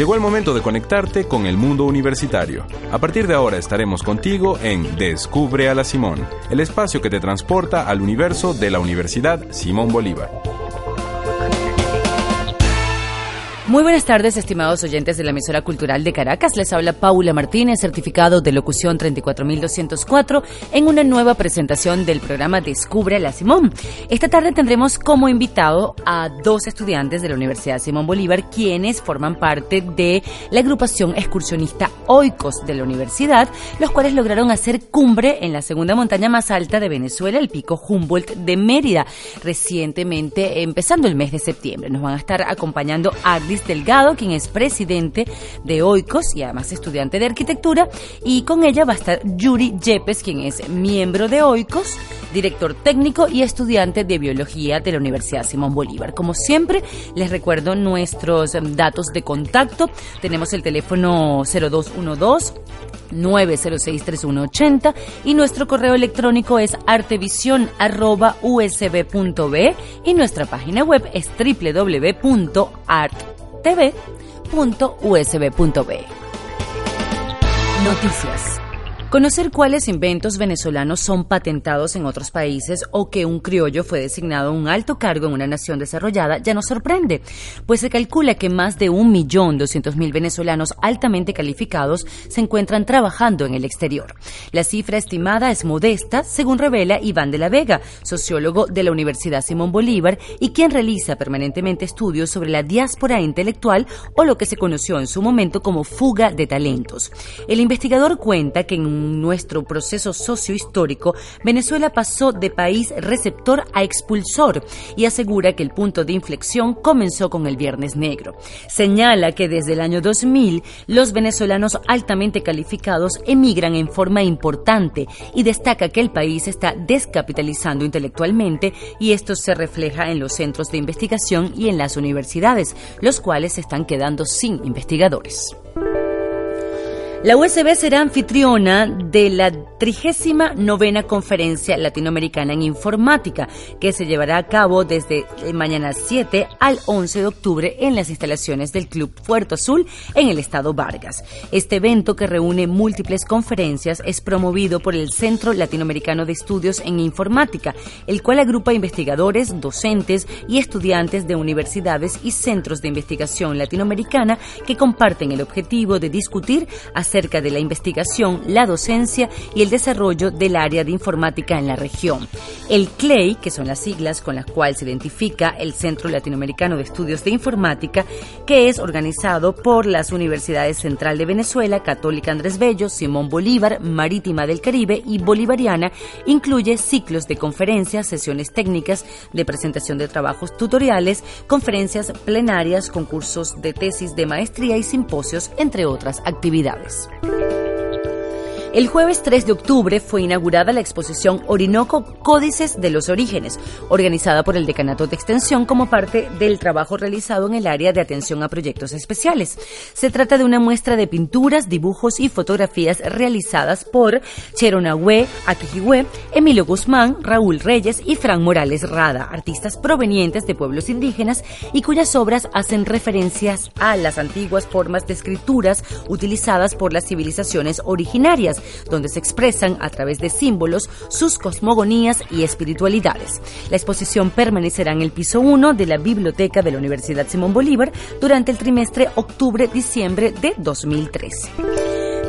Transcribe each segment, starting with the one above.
Llegó el momento de conectarte con el mundo universitario. A partir de ahora estaremos contigo en Descubre a la Simón, el espacio que te transporta al universo de la Universidad Simón Bolívar. Muy buenas tardes, estimados oyentes de la emisora cultural de Caracas. Les habla Paula Martínez, certificado de locución 34204, en una nueva presentación del programa Descubre la Simón. Esta tarde tendremos como invitado a dos estudiantes de la Universidad Simón Bolívar, quienes forman parte de la agrupación excursionista Oikos de la universidad, los cuales lograron hacer cumbre en la segunda montaña más alta de Venezuela, el pico Humboldt de Mérida, recientemente empezando el mes de septiembre. Nos van a estar acompañando Ardis Delgado, quien es presidente de OICOS y además estudiante de arquitectura, y con ella va a estar Yuri Yepes, quien es miembro de OICOS, director técnico y estudiante de biología de la Universidad Simón Bolívar. Como siempre, les recuerdo nuestros datos de contacto. Tenemos el teléfono 0212 906-3180 y nuestro correo electrónico es artevisión.usb.be y nuestra página web es www.art tv.usb.be. Noticias. Conocer cuáles inventos venezolanos son patentados en otros países o que un criollo fue designado un alto cargo en una nación desarrollada ya nos sorprende, pues se calcula que más de un millón doscientos mil venezolanos altamente calificados se encuentran trabajando en el exterior. La cifra estimada es modesta, según revela Iván de la Vega, sociólogo de la Universidad Simón Bolívar y quien realiza permanentemente estudios sobre la diáspora intelectual o lo que se conoció en su momento como fuga de talentos. El investigador cuenta que en un nuestro proceso sociohistórico, Venezuela pasó de país receptor a expulsor y asegura que el punto de inflexión comenzó con el Viernes Negro. Señala que desde el año 2000 los venezolanos altamente calificados emigran en forma importante y destaca que el país está descapitalizando intelectualmente y esto se refleja en los centros de investigación y en las universidades, los cuales se están quedando sin investigadores. La USB será anfitriona de la 39 Conferencia Latinoamericana en Informática, que se llevará a cabo desde mañana 7 al 11 de octubre en las instalaciones del Club Puerto Azul en el estado Vargas. Este evento, que reúne múltiples conferencias, es promovido por el Centro Latinoamericano de Estudios en Informática, el cual agrupa investigadores, docentes y estudiantes de universidades y centros de investigación latinoamericana que comparten el objetivo de discutir de la investigación, la docencia y el desarrollo del área de informática en la región. El CLEI, que son las siglas con las cuales se identifica el Centro Latinoamericano de Estudios de Informática, que es organizado por las Universidades Central de Venezuela, Católica Andrés Bello, Simón Bolívar, Marítima del Caribe y Bolivariana, incluye ciclos de conferencias, sesiones técnicas, de presentación de trabajos tutoriales, conferencias plenarias, concursos de tesis de maestría y simposios, entre otras actividades. News. El jueves 3 de octubre fue inaugurada la exposición Orinoco Códices de los Orígenes, organizada por el Decanato de Extensión como parte del trabajo realizado en el área de atención a proyectos especiales. Se trata de una muestra de pinturas, dibujos y fotografías realizadas por Cheronahue Aquijihue, Emilio Guzmán, Raúl Reyes y Fran Morales Rada, artistas provenientes de pueblos indígenas y cuyas obras hacen referencias a las antiguas formas de escrituras utilizadas por las civilizaciones originarias donde se expresan a través de símbolos sus cosmogonías y espiritualidades. La exposición permanecerá en el piso 1 de la Biblioteca de la Universidad Simón Bolívar durante el trimestre octubre-diciembre de 2013.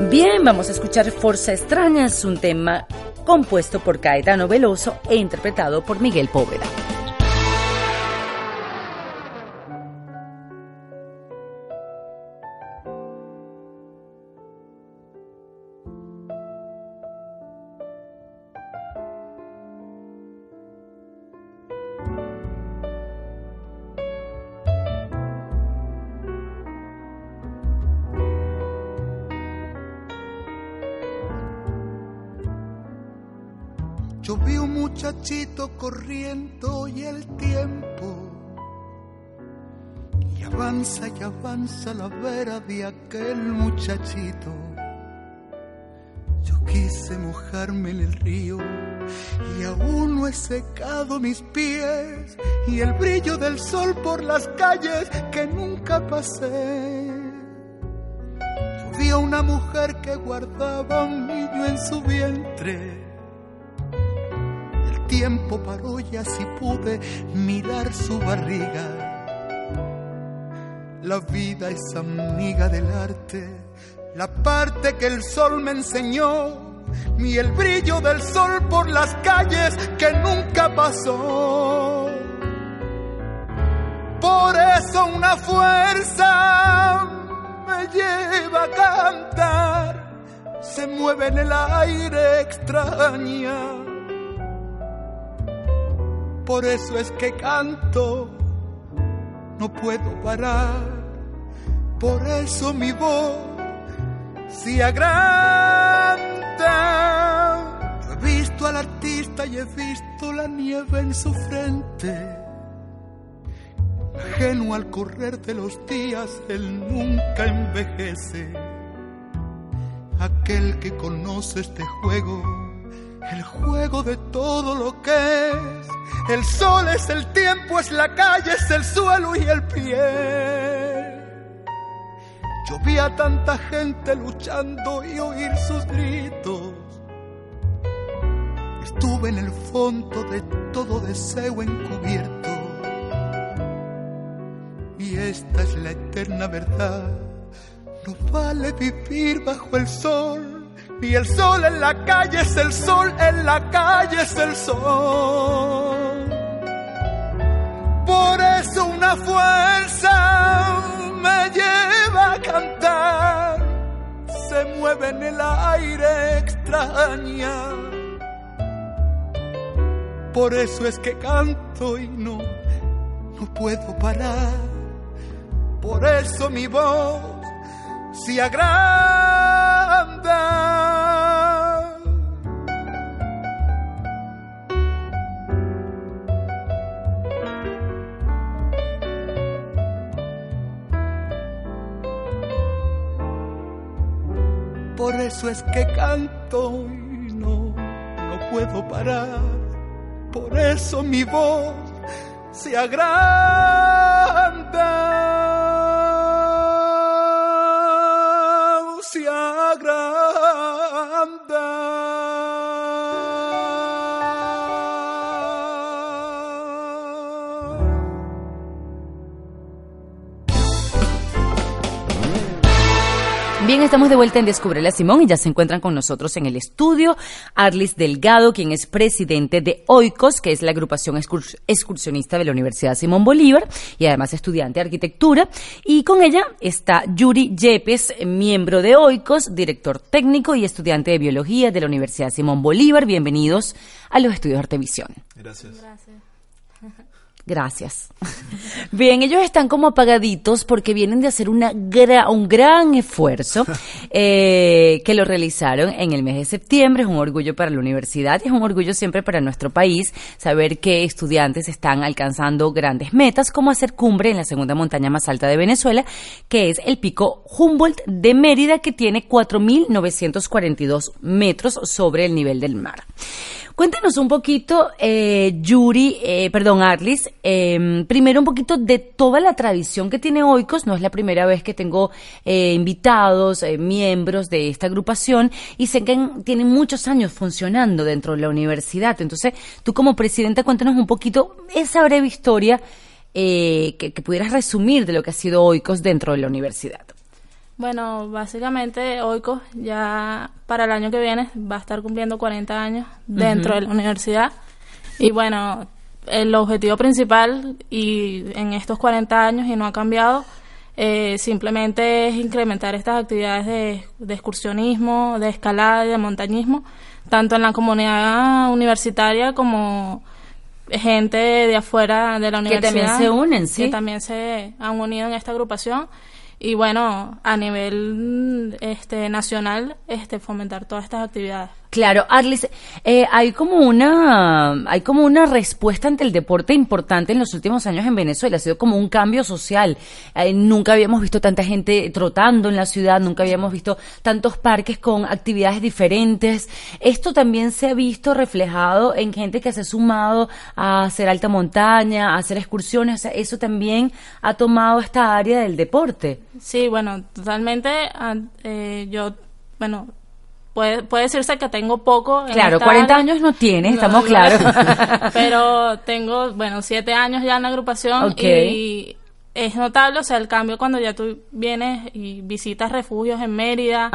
Bien, vamos a escuchar Forza Extraña, es un tema compuesto por Caetano Veloso e interpretado por Miguel Póveda. Un muchachito corriendo y el tiempo y avanza y avanza la vera de aquel muchachito. Yo quise mojarme en el río y aún no he secado mis pies y el brillo del sol por las calles que nunca pasé. Yo vi a una mujer que guardaba un niño en su vientre. Tiempo paró y así pude mirar su barriga. La vida es amiga del arte, la parte que el sol me enseñó ni el brillo del sol por las calles que nunca pasó. Por eso una fuerza me lleva a cantar, se mueve en el aire extraña. Por eso es que canto, no puedo parar, por eso mi voz se agranda He visto al artista y he visto la nieve en su frente. Ajeno al correr de los días, él nunca envejece. Aquel que conoce este juego, el juego de todo lo que es. El sol es el tiempo, es la calle, es el suelo y el pie. Yo vi a tanta gente luchando y oír sus gritos. Estuve en el fondo de todo deseo encubierto. Y esta es la eterna verdad. No vale vivir bajo el sol. Ni el sol en la calle es el sol, en la calle es el sol. Por eso una fuerza me lleva a cantar, se mueve en el aire extraña. Por eso es que canto y no, no puedo parar. Por eso mi voz se agranda. Por eso es que canto y no, no puedo parar. Por eso mi voz se agranda. Estamos de vuelta en Descubre la Simón y ya se encuentran con nosotros en el estudio Arlis Delgado, quien es presidente de OICOS, que es la agrupación excurs- excursionista de la Universidad Simón Bolívar y además estudiante de arquitectura. Y con ella está Yuri Yepes, miembro de OICOS, director técnico y estudiante de biología de la Universidad Simón Bolívar. Bienvenidos a los estudios de Artevisión. Gracias. Gracias. Bien, ellos están como apagaditos porque vienen de hacer una gra- un gran esfuerzo eh, que lo realizaron en el mes de septiembre. Es un orgullo para la universidad y es un orgullo siempre para nuestro país saber que estudiantes están alcanzando grandes metas como hacer cumbre en la segunda montaña más alta de Venezuela, que es el pico Humboldt de Mérida, que tiene 4.942 metros sobre el nivel del mar. Cuéntanos un poquito, eh, Yuri, eh, perdón, Arlis, eh, primero un poquito de toda la tradición que tiene Oikos. No es la primera vez que tengo eh, invitados, eh, miembros de esta agrupación, y sé que en- tienen muchos años funcionando dentro de la universidad. Entonces, tú como presidenta, cuéntanos un poquito esa breve historia eh, que, que pudieras resumir de lo que ha sido Oikos dentro de la universidad. Bueno, básicamente Oikos ya para el año que viene va a estar cumpliendo 40 años dentro de la universidad. Y bueno, el objetivo principal y en estos 40 años y no ha cambiado, eh, simplemente es incrementar estas actividades de, de excursionismo, de escalada y de montañismo, tanto en la comunidad universitaria como gente de afuera de la Que universidad. también se unen, ¿sí? Que también se han unido en esta agrupación y bueno, a nivel este nacional, este fomentar todas estas actividades Claro, Arlis, eh, hay como una hay como una respuesta ante el deporte importante en los últimos años en Venezuela. Ha sido como un cambio social. Eh, nunca habíamos visto tanta gente trotando en la ciudad, nunca habíamos visto tantos parques con actividades diferentes. Esto también se ha visto reflejado en gente que se ha sumado a hacer alta montaña, a hacer excursiones. O sea, eso también ha tomado esta área del deporte. Sí, bueno, totalmente. Ah, eh, yo, bueno, Puede, puede decirse que tengo poco. claro, 40 años no tiene, estamos claros. pero tengo, bueno, 7 años ya en la agrupación y es notable, o sea, el cambio cuando ya tú vienes y visitas refugios en Mérida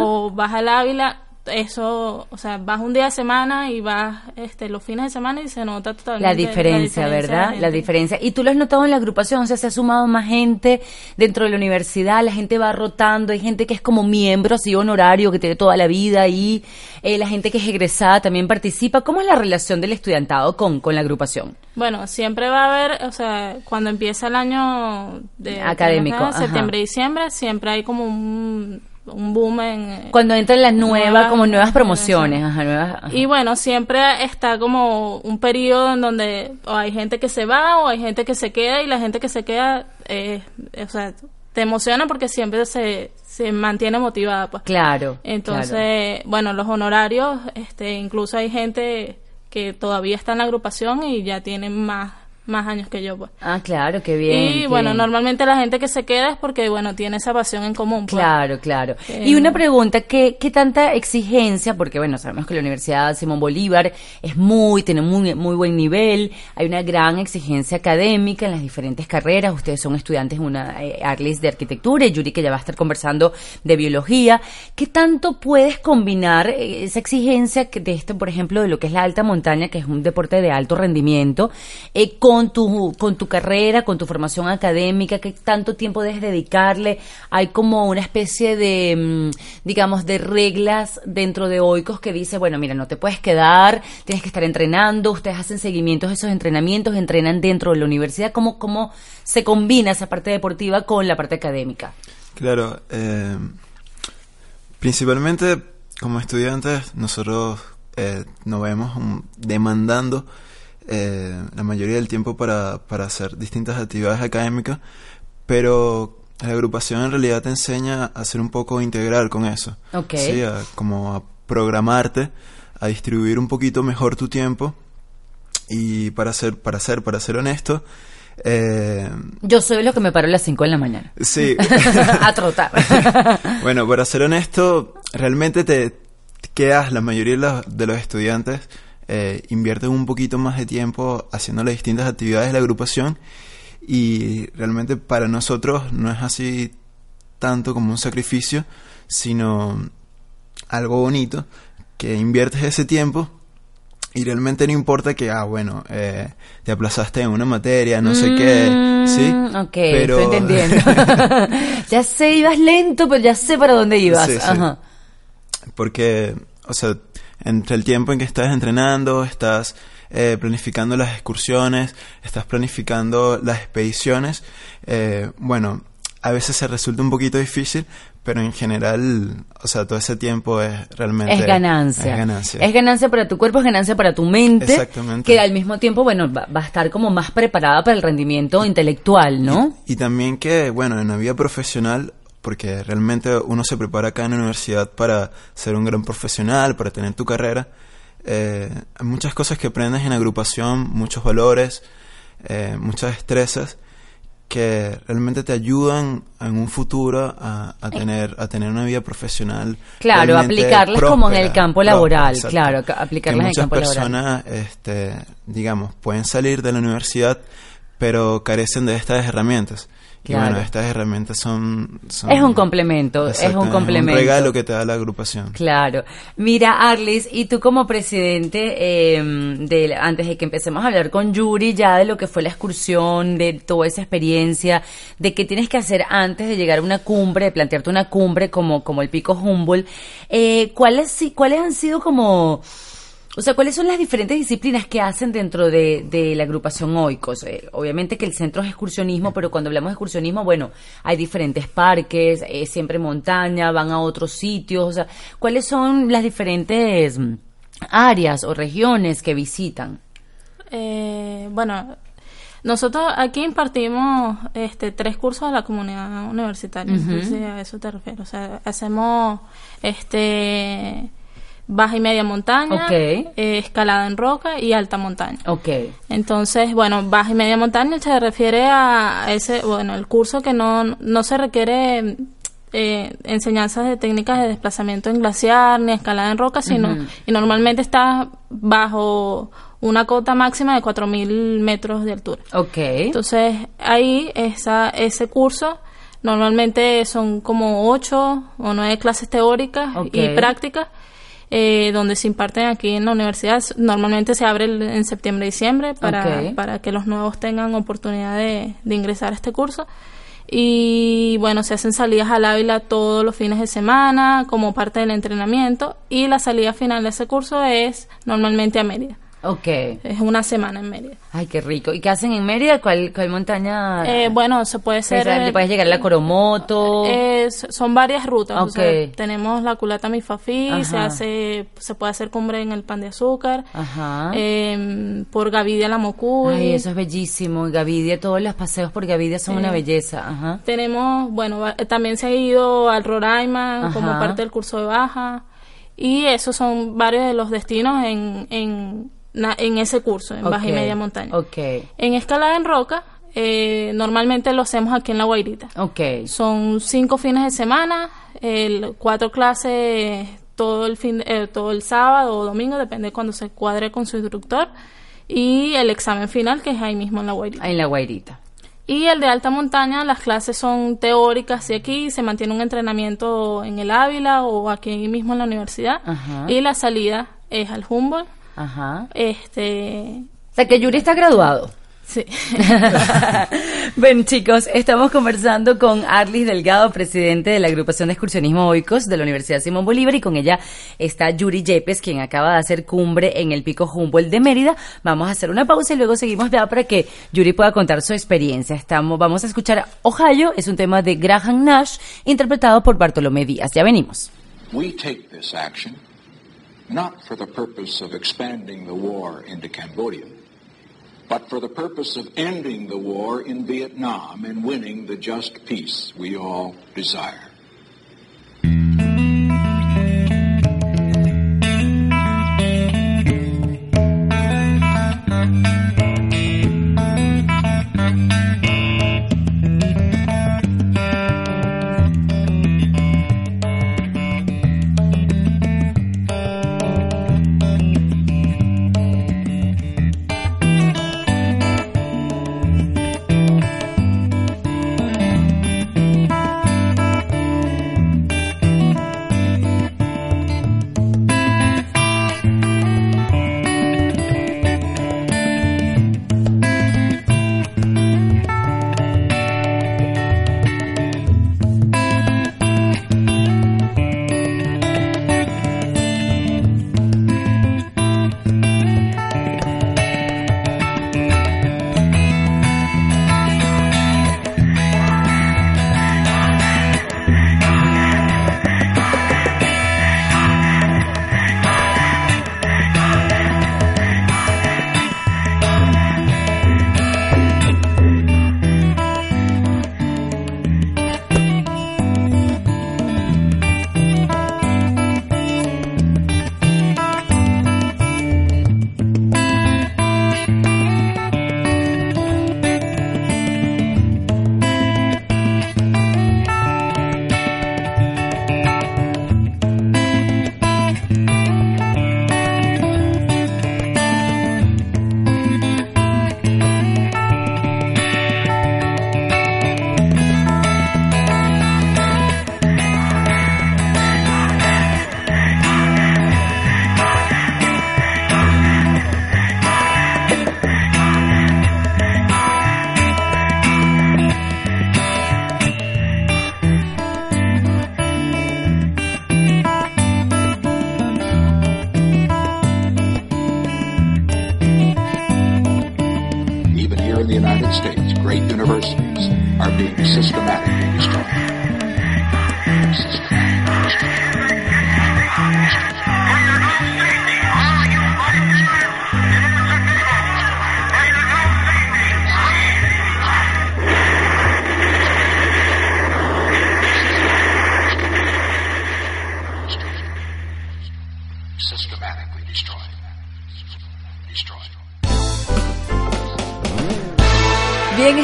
o vas al Ávila, eso, o sea, vas un día a semana y vas este, los fines de semana y se nota totalmente la diferencia, ¿verdad? La, diferencia. Y tú lo has notado en la agrupación, o sea, se ha sumado más gente dentro de la universidad, la gente va rotando, hay gente que es como miembro, así honorario, que tiene toda la vida ahí, eh, la gente que es egresada también participa. ¿Cómo es la relación del estudiantado con, con la agrupación? Bueno, siempre va a haber, o sea, cuando empieza el año de académico, septiembre, diciembre, siempre hay como un un boom en... Eh, Cuando entran las nuevas, como nuevas promociones. Y bueno, siempre está como un periodo en donde o hay gente que se va o hay gente que se queda y la gente que se queda, eh, o sea, te emociona porque siempre se, se mantiene motivada. Pues. Claro. Entonces, bueno, los honorarios, este, incluso hay gente que todavía está en la agrupación y ya tienen más más años que yo, pues. Ah, claro, qué bien. Y bueno, normalmente la gente que se queda es porque, bueno, tiene esa pasión en común. Pues. Claro, claro. Eh, y una pregunta, ¿qué, ¿qué tanta exigencia? Porque, bueno, sabemos que la Universidad Simón Bolívar es muy, tiene muy, muy buen nivel, hay una gran exigencia académica en las diferentes carreras. Ustedes son estudiantes una eh, Arlis de arquitectura y Yuri que ya va a estar conversando de biología. ¿Qué tanto puedes combinar eh, esa exigencia de esto, por ejemplo, de lo que es la alta montaña, que es un deporte de alto rendimiento, eh, con con tu, con tu carrera, con tu formación académica, qué tanto tiempo debes dedicarle. Hay como una especie de, mm, digamos, de reglas dentro de Oikos que dice, bueno, mira, no te puedes quedar, tienes que estar entrenando, ustedes hacen seguimientos de esos entrenamientos, entrenan dentro de la universidad. ¿Cómo, cómo se combina esa parte deportiva con la parte académica? Claro, eh, principalmente como estudiantes nosotros eh, nos vemos demandando eh, la mayoría del tiempo para, para hacer distintas actividades académicas, pero la agrupación en realidad te enseña a ser un poco integral con eso. Okay. como a programarte, a distribuir un poquito mejor tu tiempo y para ser, para ser, para ser honesto, eh, Yo soy lo que me paro a las 5 de la mañana. Sí. a trotar. bueno, para ser honesto, realmente te quedas, la mayoría de los estudiantes, eh, invierten un poquito más de tiempo haciendo las distintas actividades de la agrupación y realmente para nosotros no es así tanto como un sacrificio, sino algo bonito, que inviertes ese tiempo y realmente no importa que, ah, bueno, eh, te aplazaste en una materia, no sé qué, mm, ¿sí? Ok, pero... estoy entendiendo. ya sé, ibas lento, pero ya sé para dónde ibas. Porque, o sea, entre el tiempo en que estás entrenando, estás eh, planificando las excursiones, estás planificando las expediciones, eh, bueno, a veces se resulta un poquito difícil, pero en general, o sea, todo ese tiempo es realmente... Es ganancia. Es ganancia. Es ganancia para tu cuerpo, es ganancia para tu mente. Exactamente. Que al mismo tiempo, bueno, va, a estar como más preparada para el rendimiento intelectual, ¿no? Y, y, también que, bueno, en la vida profesional porque realmente uno se prepara acá en la universidad para ser un gran profesional, para tener tu carrera. Eh, hay muchas cosas que aprendes en agrupación, muchos valores, eh, muchas destrezas que realmente te ayudan en un futuro a, a, tener a tener una vida profesional claro aplicarlas como en el campo laboral claro aplicarlas en el campo laboral. muchas personas este digamos pueden salir de la universidad pero carecen de estas herramientas y bueno, estas herramientas son, Es un complemento, es un complemento. un regalo que te da la agrupación. Claro. Mira, Arlis, y tú como presidente, em, de, antes de que empecemos a hablar con Yuri ya de lo que fue la excursión, de toda esa experiencia, de qué tienes que hacer antes de llegar a una cumbre, de plantearte una cumbre como, como el Pico Humboldt, eh, ¿cuáles, ¿cuáles han sido como O sea, ¿cuáles son las diferentes disciplinas que hacen dentro de, de la agrupación Oikos? Eh, obviamente que el centro es excursionismo, pero cuando hablamos de excursionismo, bueno, hay diferentes parques, eh, siempre montaña, van a otros sitios. O sea, ¿cuáles son las diferentes mm, áreas o regiones que visitan? Eh, bueno, nosotros aquí impartimos este tres cursos a la comunidad universitaria, entonces a eso te refiero. O sea, hacemos este baja y media montaña, eh, escalada en roca y alta montaña. Okay. Entonces, bueno, baja y media montaña se refiere a ese, bueno, el curso que no, no se requiere eh, enseñanzas de técnicas de desplazamiento en glaciar ni escalada en roca, sino y normalmente está bajo una cota máxima de 4.000 metros de altura. Okay. Entonces, ahí esa, ese curso normalmente son como 8 o 9 clases teóricas y prácticas eh, donde se imparten aquí en la universidad. Normalmente se abre en septiembre-diciembre para, para que los nuevos tengan oportunidad de, de ingresar a este curso y bueno, se hacen salidas al Ávila todos los fines de semana como parte del entrenamiento y la salida final de ese curso es normalmente a Mérida. Ok. Es una semana en Mérida. Ay, qué rico. ¿Y qué hacen en Mérida? ¿Cuál, cuál montaña? Eh, bueno, se puede ser... ¿Le puedes llegar a la Coromoto? son varias rutas. Okay. tenemos la culata Mifafi, se hace, se puede hacer cumbre en el Pan de Azúcar. Ajá. Eh, por Gavidia la Mocuy. Ay, eso es bellísimo. Gavidia, todos los paseos por Gavidia son una belleza. Ajá. Tenemos, bueno, también se ha ido al Roraima como parte del curso de baja. Y esos son varios de los destinos en, en en ese curso, en baja y media montaña. Okay. En escalada en roca, eh, normalmente lo hacemos aquí en La Guairita. Okay. Son cinco fines de semana, el, cuatro clases todo el fin, eh, todo el sábado o domingo, depende de cuando se cuadre con su instructor, y el examen final que es ahí mismo en La Guairita. En La Guairita. Y el de alta montaña, las clases son teóricas y aquí se mantiene un entrenamiento en el Ávila o aquí mismo en la universidad. Y la salida es al Humboldt Ajá. Este. O sea, que Yuri está graduado. Sí. bueno, chicos, estamos conversando con Arlis Delgado, presidente de la agrupación de excursionismo Oikos de la Universidad Simón Bolívar, y con ella está Yuri Yepes, quien acaba de hacer cumbre en el pico Humboldt de Mérida. Vamos a hacer una pausa y luego seguimos ya para que Yuri pueda contar su experiencia. Estamos, vamos a escuchar Ohio, es un tema de Graham Nash, interpretado por Bartolomé Díaz. Ya venimos. We take this action. Not for the purpose of expanding the war into Cambodia, but for the purpose of ending the war in Vietnam and winning the just peace we all desire.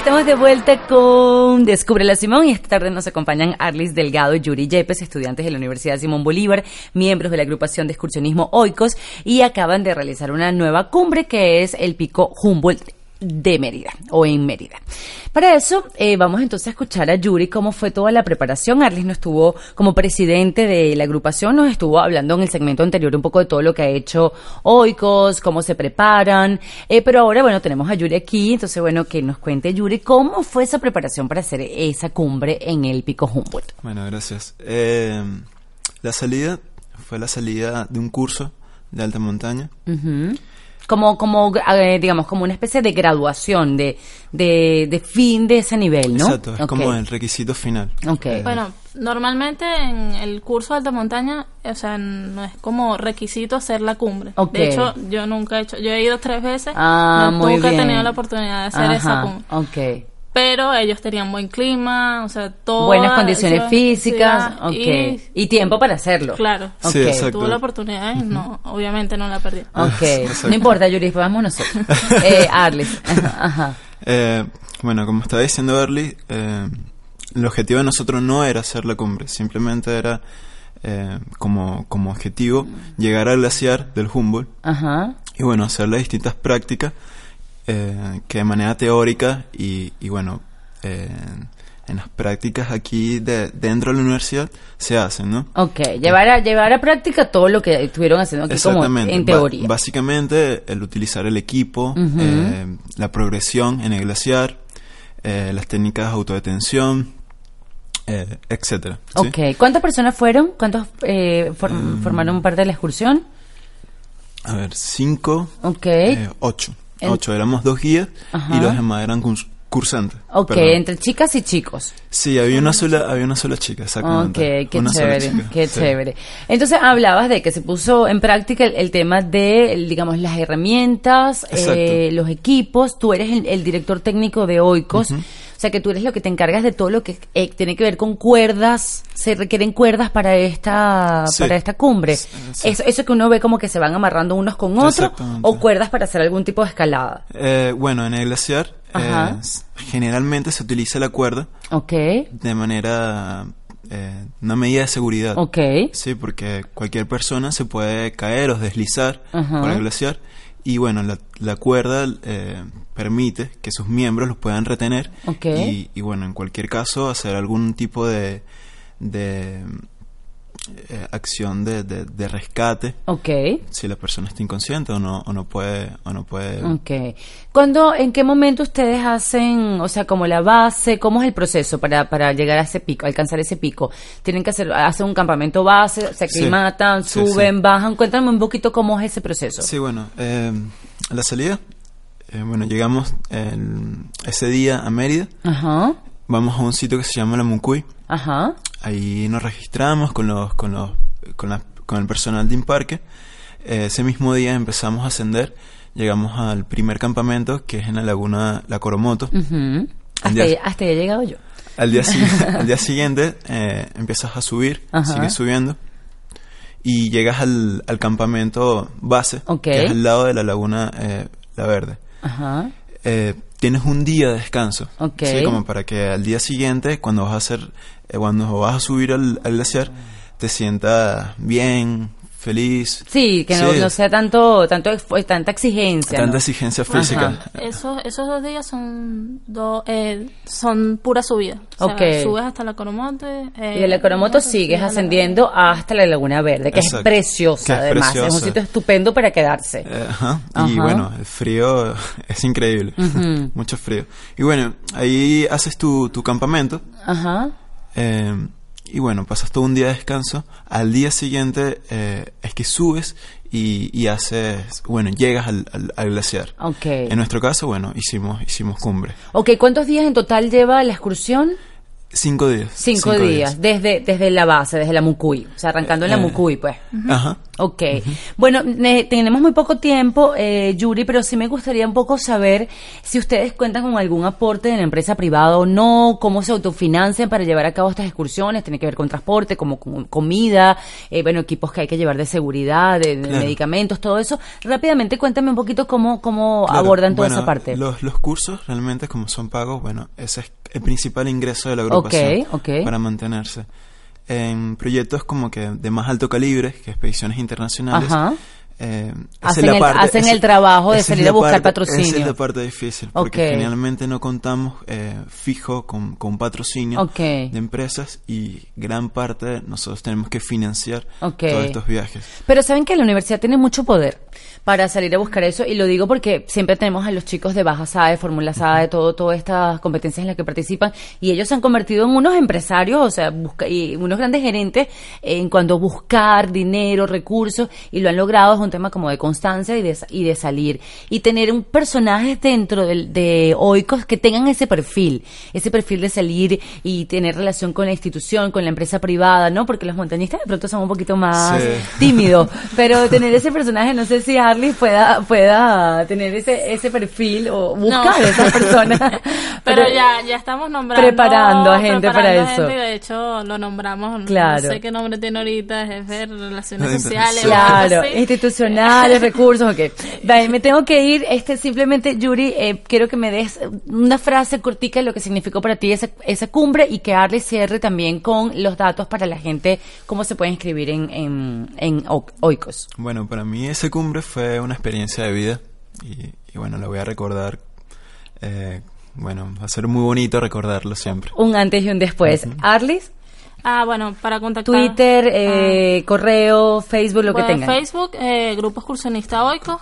Estamos de vuelta con Descubre la Simón y esta tarde nos acompañan Arlis Delgado y Yuri Yepes, estudiantes de la Universidad Simón Bolívar, miembros de la agrupación de excursionismo Oikos y acaban de realizar una nueva cumbre que es el Pico Humboldt de Mérida o en Mérida. Para eso eh, vamos entonces a escuchar a Yuri cómo fue toda la preparación. Arlis no estuvo como presidente de la agrupación, nos estuvo hablando en el segmento anterior un poco de todo lo que ha hecho Oikos, cómo se preparan, eh, pero ahora bueno tenemos a Yuri aquí, entonces bueno que nos cuente Yuri cómo fue esa preparación para hacer esa cumbre en el Pico Humboldt. Bueno, gracias. Eh, la salida fue la salida de un curso de alta montaña. Como, como eh, digamos, como una especie de graduación, de, de, de fin de ese nivel, ¿no? Exacto, es como el requisito final. Ok. Eh, Bueno, normalmente en el curso de alta montaña, o sea, no es como requisito hacer la cumbre. De hecho, yo nunca he hecho, yo he ido tres veces, Ah, no- muy nunca bien. he tenido la oportunidad de hacer esa cumbre. Ok. Pero ellos tenían buen clima, o sea, todo. Buenas condiciones físicas, ok. Y, Y, tiempo para hacerlo. claro, Ok. Sí, exacto. tuve la oportunidad y no, obviamente no la perdí. Ok, Exacto. no importa, Yuri, pues vamos nosotros. Eh. Ajá. Eh, bueno, como estaba diciendo Early, eh, el objetivo de nosotros no era hacer la cumbre, simplemente era eh, como, como objetivo llegar al glaciar del Humboldt Ajá. y bueno, hacer las distintas prácticas eh, que de manera teórica y, y bueno, eh, en las prácticas aquí de, dentro de la universidad se hacen, ¿no? Ok, llevar a, llevar a práctica todo lo que estuvieron haciendo aquí como en teoría. básicamente el utilizar el equipo, eh, la progresión en el glaciar, eh, las técnicas de autodetención, eh, etcétera. ¿sí? Ok, ¿cuántas personas fueron? ¿Cuántos eh, for- Mm. formaron parte de la excursión? A ver, cinco, ocho. Ocho, éramos dos guías Ajá. y los demás eran curs- cursantes. ok, perdón. entre chicas y chicos. Sí, había una sola, había una sola chica, Ok, exactamente. qué Una sola chévere, qué sí. chévere. Entonces hablabas de que se puso en práctica el, el tema de, digamos, las herramientas, eh, los equipos. Tú eres el, el director técnico de Oikos, o sea que tú eres lo que te encargas de todo lo que eh, tiene que ver con cuerdas. Se requieren cuerdas para esta, Sí. para esta cumbre. Sí. Eso, eso que uno ve como que se van amarrando unos con otros, o cuerdas para hacer algún tipo de escalada. Eh, bueno, en el glaciar eh, generalmente se utiliza la cuerda Ok, de manera, eh, una medida de seguridad. ok. Sí, porque cualquier persona se puede caer o deslizar Ajá. por el glaciar. Y bueno, la, la cuerda eh, permite que sus miembros los puedan retener. Y, y bueno, en cualquier caso, hacer algún tipo de, de eh, acción de, de, de rescate. Ok. Si la persona está inconsciente o no, o no puede, o no puede Ok. ¿Cuándo, en qué momento ustedes hacen, o sea, como la base, cómo es el proceso para, para llegar a ese pico, alcanzar ese pico? ¿Tienen que hacer, hacer un campamento base, se aclimatan, Sí, suben, sí. bajan? Cuéntame un poquito cómo es ese proceso. Sí, bueno, eh, la salida, eh, bueno, llegamos el- ese día a Mérida, Ajá, vamos a un sitio que se llama La Mucuy, ajá, ahí nos registramos con los, con los, con la- con el personal de Imparque, Eh, ese mismo día empezamos a ascender, llegamos al primer campamento que es en la laguna La Coromoto. Hasta, día- he llegado yo. al día, al día siguiente eh, empiezas a subir, Ajá. sigues subiendo y llegas al, al campamento base, Ok. que es al lado de la laguna eh, La Verde. Ajá, Eh, tienes un día de descanso, Ok. ¿sí? como para que al día siguiente, cuando vas a hacer, eh, cuando vas a subir al, al glaciar, te sientas bien, feliz. sí, que no, Sí, no sea tanto, tanto, tanta exigencia. tanta ¿no? exigencia física. Esos, esos dos días son do- eh, son pura subida. O sea, Ok. subes hasta la Coromonte. eh, Y de la Coromoto sigues a la- ascendiendo hasta la Laguna Verde, que Exacto. es preciosa Que es además, es un preciosa. sitio estupendo para quedarse. Eh, ajá. Ajá. Y bueno, el frío es increíble. Ujú. Mucho frío. Y bueno, ahí haces tu, tu campamento. Ajá. Eh, y bueno, pasas todo un día de descanso. Al día siguiente eh, es que subes y, y haces, bueno, llegas al, al- al glaciar. En nuestro caso, bueno, hicimos, hicimos cumbre. Ok, ¿cuántos días en total lleva la excursión? Cinco días. Cinco, días, Desde, desde la base, desde la Mucuy. O sea, arrancando en la Eh, Mucuy, pues. Ajá. Ok. Bueno, ne- tenemos muy poco tiempo, eh, Yuri, pero sí me gustaría un poco saber si ustedes cuentan con algún aporte de la empresa privada o no, cómo se autofinancian para llevar a cabo estas excursiones, tiene que ver con transporte, como con comida, eh, bueno, equipos que hay que llevar de seguridad, de, de Claro. medicamentos, todo eso. Rápidamente cuéntame un poquito cómo, cómo Claro, abordan toda bueno, esa parte. Los, los cursos realmente como son pagos, bueno, ese es el principal ingreso de la agrupación Ok, ok. para mantenerse. En proyectos como que de más alto calibre, que expediciones internacionales, Ajá. eh, Hacen es la el- parte- hacen el trabajo de salir a buscar parte- patrocinio. Esa es la parte difícil, porque generalmente no contamos eh, fijo con, con patrocinio de empresas y gran parte nosotros tenemos que financiar todos estos viajes. Pero saben que la universidad tiene mucho poder para salir a buscar eso y lo digo porque siempre tenemos a los chicos de Baja SAE, Fórmula SAE, todo, todas estas competencias en las que participan y ellos se han convertido en unos empresarios, o sea, busca, y unos grandes gerentes en cuanto a buscar dinero, recursos y lo han logrado, es un tema como de constancia y de, y de salir y tener un personaje dentro del- de, Oikos que tengan ese perfil, ese perfil de salir y tener relación con la institución, con la empresa privada, ¿no? Porque los montañistas de pronto son un poquito más Sí. tímido, pero tener ese personaje, no sé si Arlis pueda, pueda tener ese, ese perfil o buscar No. a esas personas. Pero ya, ya estamos nombrando. Preparando a gente para preparando a eso. gente de hecho, lo nombramos. Claro. No sé qué nombre tiene ahorita, jefe de relaciones sociales. Claro, institucionales, recursos, ok. Vale, me tengo que ir. Este, simplemente, Yuri, eh, quiero que me des una frase cortica de lo que significó para ti esa, esa cumbre y que Arlis cierre también con los datos para la gente, cómo se puede inscribir en, en, en Oikos. Bueno, para mí esa cumbre fue una experiencia de vida y, y bueno, la voy a recordar. eh, bueno, va a ser muy bonito recordarlo siempre. Un antes y un después. Arlis, Ah, bueno, para contactar. Twitter, eh, correo, Facebook, lo Bueno, que tengan. Facebook, eh, Grupo Excursionista Oikos.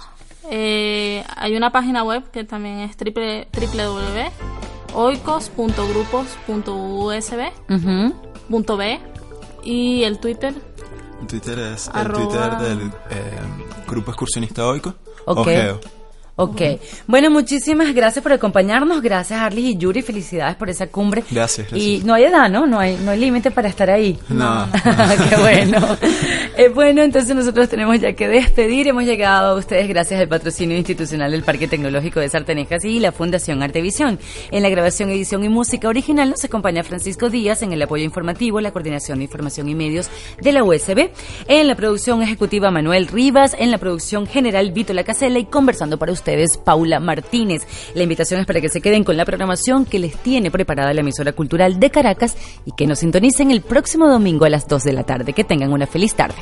Eh, hay una página web que también es triple, www.oikos.grupos.usb. Ujú. punto B y el Twitter Twitter es Arroba- el Twitter del eh, Grupo Excursionista Oico. Ok. Ojeo. Ok. Bueno, muchísimas gracias por acompañarnos. Gracias, Arlis y Yuri. Felicidades por esa cumbre. Gracias, gracias. Y no hay edad, ¿no? No hay, no hay límite para estar ahí. No. Qué bueno. Eh, bueno, entonces nosotros tenemos ya que despedir. Hemos llegado a ustedes gracias al patrocinio institucional del Parque Tecnológico de Sartenejas y la Fundación Artevisión. En la grabación, edición y música original nos acompaña Francisco Díaz en el apoyo informativo, la coordinación de información y medios de la USB. En la producción ejecutiva Manuel Rivas, en la producción general Vito Lacasela y conversando para ustedes Paula Martínez. La invitación es para que se queden con la programación que les tiene preparada la emisora cultural de Caracas y que nos sintonicen el próximo domingo a las 2 de la tarde. Que tengan una feliz tarde.